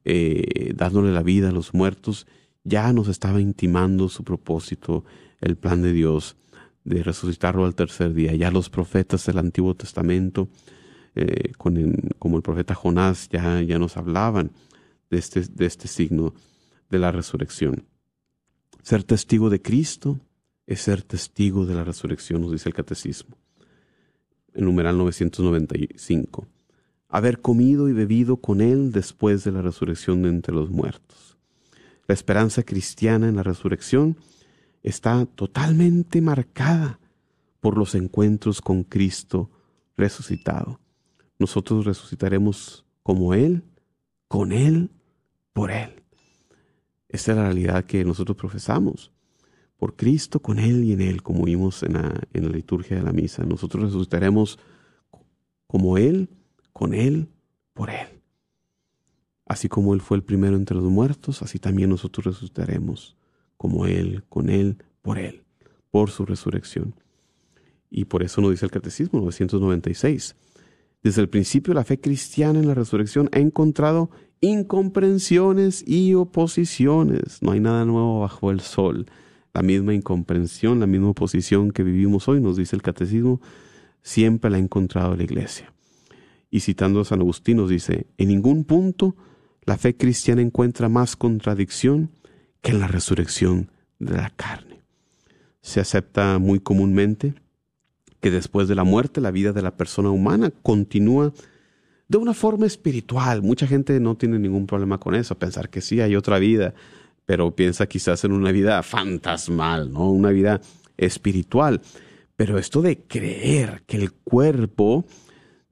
eh, dándole la vida a los muertos, ya nos estaba intimando su propósito, el plan de Dios de resucitarlo al tercer día. Ya los profetas del Antiguo Testamento, eh, con como el profeta Jonás, ya, ya nos hablaban de este, de este signo de la resurrección. Ser testigo de Cristo es ser testigo de la resurrección, nos dice el catecismo. En numeral 995. Haber comido y bebido con Él después de la resurrección de entre los muertos. La esperanza cristiana en la resurrección está totalmente marcada por los encuentros con Cristo resucitado. Nosotros resucitaremos como Él, con Él, por Él. Esta es la realidad que nosotros profesamos. Por Cristo, con Él y en Él, como vimos en la, en la liturgia de la misa. Nosotros resucitaremos como Él, con Él, por Él. Así como Él fue el primero entre los muertos, así también nosotros resucitaremos como Él, con Él, por Él, por su resurrección. Y por eso nos dice el Catecismo 996. Desde el principio la fe cristiana en la resurrección ha encontrado incomprensiones y oposiciones. No hay nada nuevo bajo el sol. La misma incomprensión, la misma oposición que vivimos hoy, nos dice el Catecismo, siempre la ha encontrado la Iglesia. Y citando a San Agustín nos dice, en ningún punto la fe cristiana encuentra más contradicción que en la resurrección de la carne. Se acepta muy comúnmente que después de la muerte la vida de la persona humana continúa de una forma espiritual. Mucha gente no tiene ningún problema con eso, pensar que sí hay otra vida, pero piensa quizás en una vida fantasmal, ¿no? Una vida espiritual. Pero esto de creer que el cuerpo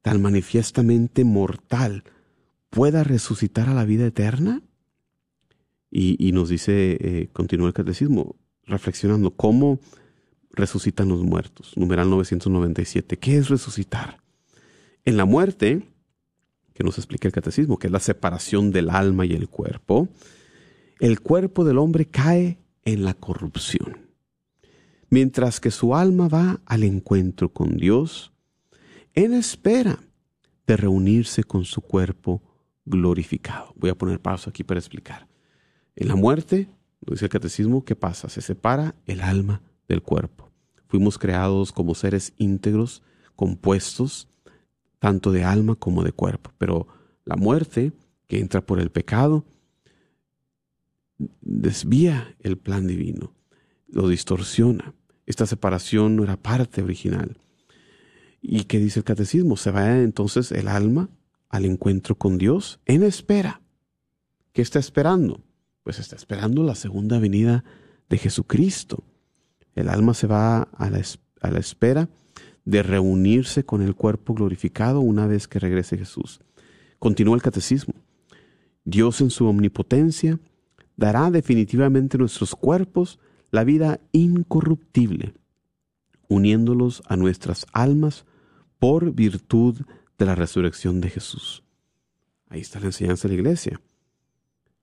tan manifiestamente mortal pueda resucitar a la vida eterna, y, nos dice, eh, continúa el catecismo, reflexionando cómo resucitan los muertos. Numeral 997. ¿Qué es resucitar? En la muerte, que nos explica el catecismo, que es la separación del alma y el cuerpo, el cuerpo del hombre cae en la corrupción, mientras que su alma va al encuentro con Dios en espera de reunirse con su cuerpo glorificado. Voy a poner pausa aquí para explicar. En la muerte, dice el catecismo, ¿qué pasa? Se separa el alma del cuerpo. Fuimos creados como seres íntegros, compuestos, tanto de alma como de cuerpo. Pero la muerte, que entra por el pecado, desvía el plan divino, lo distorsiona. Esta separación no era parte original. ¿Y qué dice el catecismo? Se va entonces el alma al encuentro con Dios en espera. ¿Qué está esperando? pues está esperando la segunda venida de Jesucristo. El alma se va a la, espera de reunirse con el cuerpo glorificado una vez que regrese Jesús. Continúa el catecismo. Dios en su omnipotencia dará definitivamente nuestros cuerpos la vida incorruptible, uniéndolos a nuestras almas por virtud de la resurrección de Jesús. Ahí está la enseñanza de la iglesia.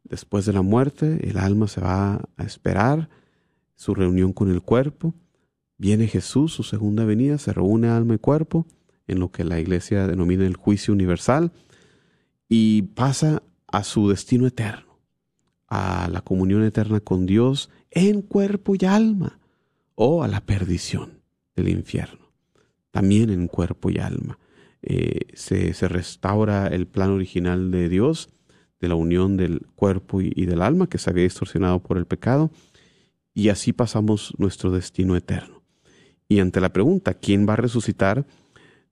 Después de la muerte, el alma se va a esperar su reunión con el cuerpo. Viene Jesús, su segunda venida, se reúne alma y cuerpo en lo que la iglesia denomina el juicio universal y pasa a su destino eterno, a la comunión eterna con Dios en cuerpo y alma o a la perdición del infierno, también en cuerpo y alma. Eh, se, se restaura el plan original de Dios de la unión del cuerpo y, y del alma que se había distorsionado por el pecado, y así pasamos nuestro destino eterno. Y ante la pregunta, ¿quién va a resucitar?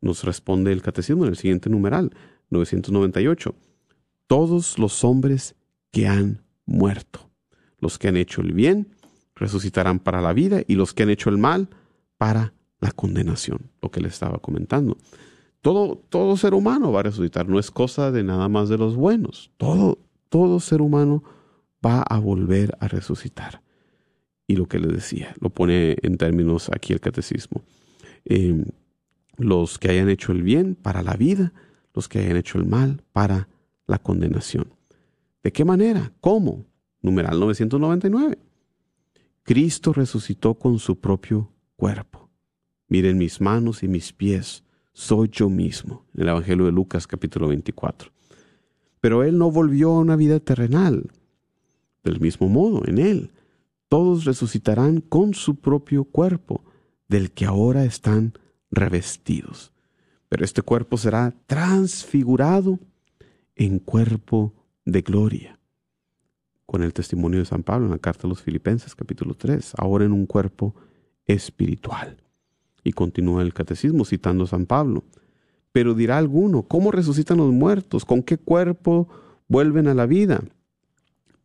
Nos responde el catecismo en el siguiente numeral, 998. Todos los hombres que han muerto. Los que han hecho el bien resucitarán para la vida y los que han hecho el mal para la condenación, lo que le estaba comentando. Todo, todo ser humano va a resucitar, no es cosa de nada más de los buenos. Todo, todo ser humano va a volver a resucitar. Y lo que le decía, lo pone en términos aquí el catecismo. Eh, los que hayan hecho el bien para la vida, los que hayan hecho el mal para la condenación. ¿De qué manera? ¿Cómo? Numeral 999. Cristo resucitó con su propio cuerpo. Miren mis manos y mis pies, soy yo mismo. En el Evangelio de Lucas capítulo 24. Pero Él no volvió a una vida terrenal. Del mismo modo, en Él, todos resucitarán con su propio cuerpo, del que ahora están revestidos. Pero este cuerpo será transfigurado en cuerpo de gloria. Con el testimonio de San Pablo en la carta a los Filipenses capítulo 3, ahora en un cuerpo espiritual. Y continúa el catecismo citando a San Pablo. Pero dirá alguno, ¿cómo resucitan los muertos? ¿Con qué cuerpo vuelven a la vida?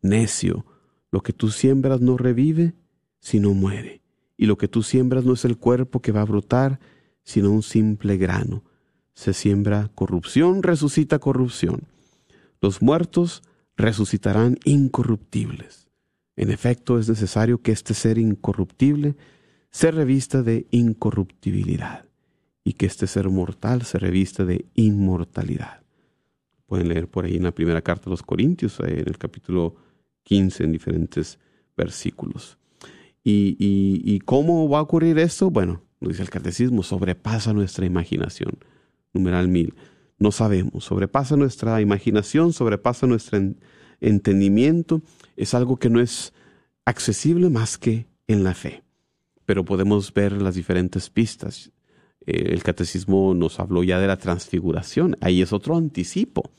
Necio, lo que tú siembras no revive, sino muere. Y lo que tú siembras no es el cuerpo que va a brotar, sino un simple grano. Se siembra corrupción, resucita corrupción. Los muertos resucitarán incorruptibles. En efecto, es necesario que este ser incorruptible se revista de incorruptibilidad y que este ser mortal se revista de inmortalidad. Pueden leer por ahí en la primera carta de los Corintios, eh, en el capítulo 15, en diferentes versículos. ¿Y, cómo va a ocurrir esto? Bueno, dice el catecismo, sobrepasa nuestra imaginación. Numeral mil. No sabemos, sobrepasa nuestra imaginación, sobrepasa nuestro entendimiento. Es algo que no es accesible más que en la fe. Pero podemos ver las diferentes pistas. Eh, el catecismo nos habló ya de la transfiguración. Ahí es otro anticipo.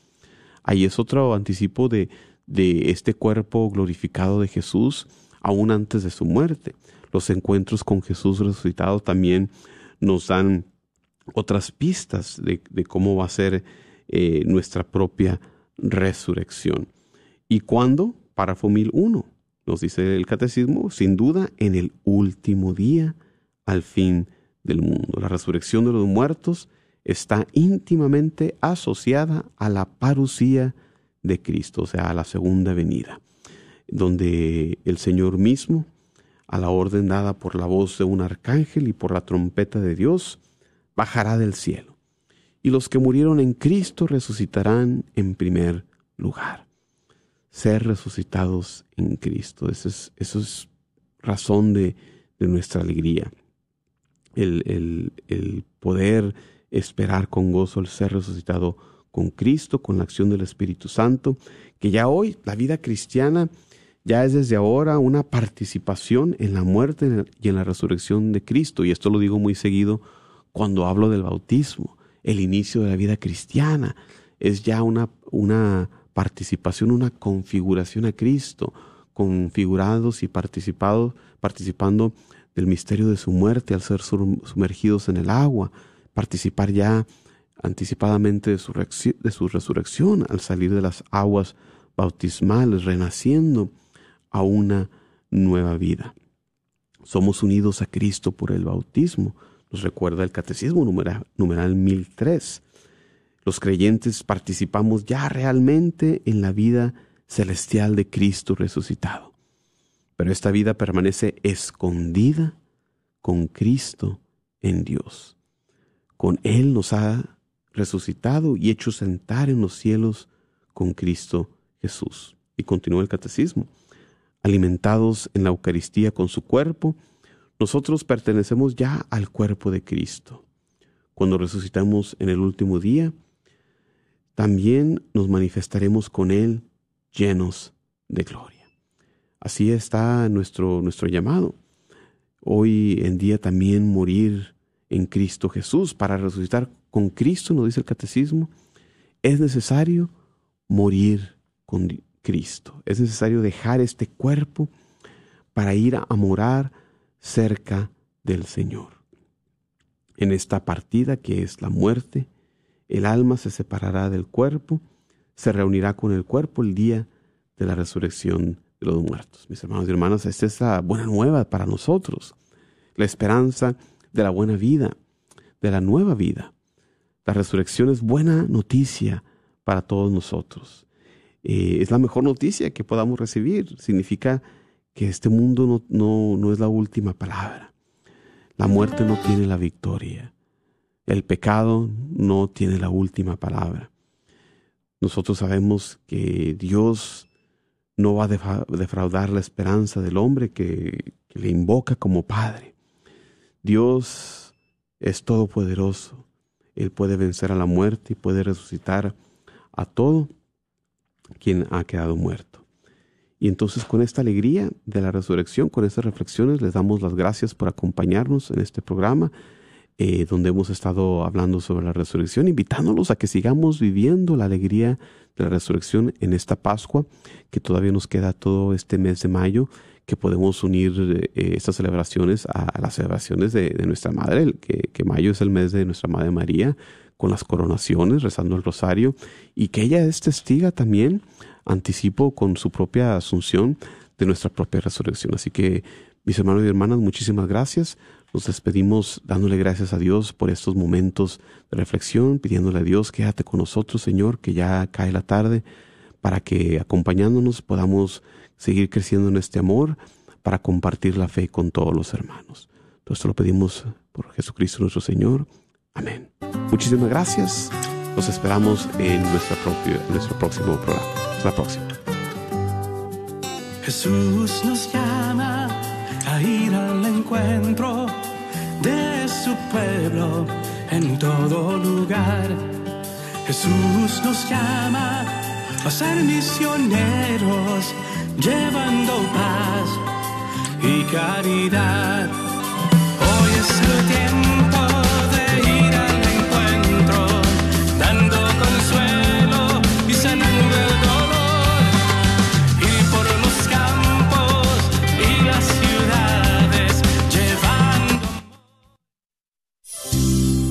Ahí es otro anticipo de, de este cuerpo glorificado de Jesús aún antes de su muerte los encuentros con Jesús resucitado también nos dan otras pistas de, cómo va a ser eh, nuestra propia resurrección. ¿Y cuándo? Párrafo 1001. Nos dice el catecismo, sin duda, en el último día, al fin del mundo. La resurrección de los muertos está íntimamente asociada a la parucía de Cristo, o sea, a la segunda venida, donde el Señor mismo a la orden dada por la voz de un arcángel y por la trompeta de Dios, bajará del cielo. Y los que murieron en Cristo resucitarán en primer lugar. Ser resucitados en Cristo, eso es, eso es razón de, nuestra alegría. El, el, el poder esperar con gozo el ser resucitado con Cristo, con la acción del Espíritu Santo, que ya hoy la vida cristiana ya es desde ahora una participación en la muerte y en la resurrección de Cristo. Y esto lo digo muy seguido cuando hablo del bautismo, el inicio de la vida cristiana. Es ya una, una participación, una configuración a Cristo, configurados y participados, participando del misterio de su muerte al ser sumergidos en el agua, participar ya anticipadamente de su, de su resurrección al salir de las aguas bautismales, renaciendo a una nueva vida. Somos unidos a Cristo por el bautismo, nos recuerda el Catecismo numeral, numeral 1003. Los creyentes participamos ya realmente en la vida celestial de Cristo resucitado. Pero esta vida permanece escondida con Cristo en Dios. Con Él nos ha resucitado y hecho sentar en los cielos con Cristo Jesús. Y continúa el catecismo alimentados en la Eucaristía con su cuerpo, nosotros pertenecemos ya al cuerpo de Cristo. Cuando resucitamos en el último día, también nos manifestaremos con Él llenos de gloria. Así está nuestro, nuestro llamado. Hoy en día también morir en Cristo Jesús. Para resucitar con Cristo, nos dice el catecismo, es necesario morir con Cristo. Es necesario dejar este cuerpo para ir a morar cerca del Señor. En esta partida que es la muerte, el alma se separará del cuerpo, se reunirá con el cuerpo el día de la resurrección de los muertos. Mis hermanos y hermanas, esta es la buena nueva para nosotros, la esperanza de la buena vida, de la nueva vida. La resurrección es buena noticia para todos nosotros. Eh, es la mejor noticia que podamos recibir. Significa que este mundo no, no, no es la última palabra. La muerte no tiene la victoria. El pecado no tiene la última palabra. Nosotros sabemos que Dios no va a defraudar la esperanza del hombre que, que le invoca como Padre. Dios es todopoderoso. Él puede vencer a la muerte y puede resucitar a todo quien ha quedado muerto. Y entonces con esta alegría de la resurrección, con estas reflexiones, les damos las gracias por acompañarnos en este programa, eh, donde hemos estado hablando sobre la resurrección, invitándolos a que sigamos viviendo la alegría de la resurrección en esta Pascua, que todavía nos queda todo este mes de mayo, que podemos unir eh, estas celebraciones a, las celebraciones de, nuestra Madre, que, que mayo es el mes de nuestra Madre María, con las coronaciones, rezando el rosario, y que ella es testiga también anticipo con su propia asunción de nuestra propia resurrección. Así que, mis hermanos y hermanas, muchísimas gracias. Nos despedimos dándole gracias a Dios por estos momentos de reflexión, pidiéndole a Dios, quédate con nosotros, Señor, que ya cae la tarde, para que acompañándonos podamos seguir creciendo en este amor, para compartir la fe con todos los hermanos. Todo esto lo pedimos por Jesucristo nuestro Señor. Amén. Muchísimas gracias. Los esperamos en nuestra propia, nuestro próximo programa. La próxima. Jesús nos llama a ir al encuentro de su pueblo en todo lugar. Jesús nos llama a ser misioneros, llevando paz y caridad. Hoy es el tiempo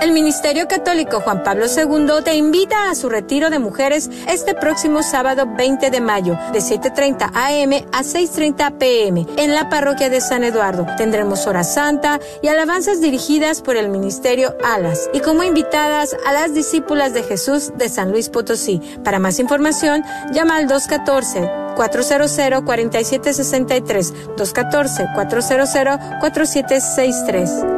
El Ministerio Católico Juan Pablo II te invita a su retiro de mujeres este próximo sábado 20 de mayo de 7.30 am a 6.30 pm en la parroquia de San Eduardo. Tendremos hora santa y alabanzas dirigidas por el Ministerio Alas y como invitadas a las discípulas de Jesús de San Luis Potosí. Para más información, llama al 214 400-4763, 214-400-4763.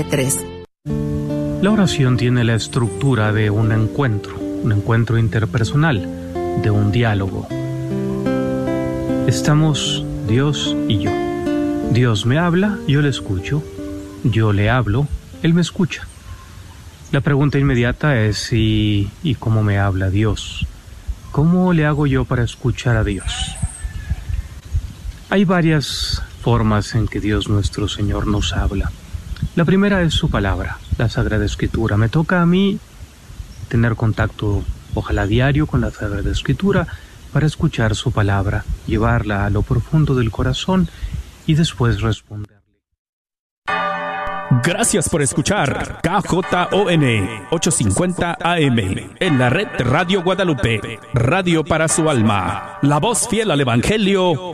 La oración tiene la estructura de un encuentro, un encuentro interpersonal, de un diálogo. Estamos Dios y yo. Dios me habla, yo le escucho, yo le hablo, Él me escucha. La pregunta inmediata es y cómo me habla Dios. ¿Cómo le hago yo para escuchar a Dios? Hay varias formas en que Dios nuestro Señor nos habla. La primera es su palabra, la Sagrada Escritura. Me toca a mí tener contacto, ojalá diario, con la Sagrada Escritura para escuchar su palabra, llevarla a lo profundo del corazón y después responderle. Gracias por escuchar KJON 850 AM en la red Radio Guadalupe, radio para su alma, la voz fiel al Evangelio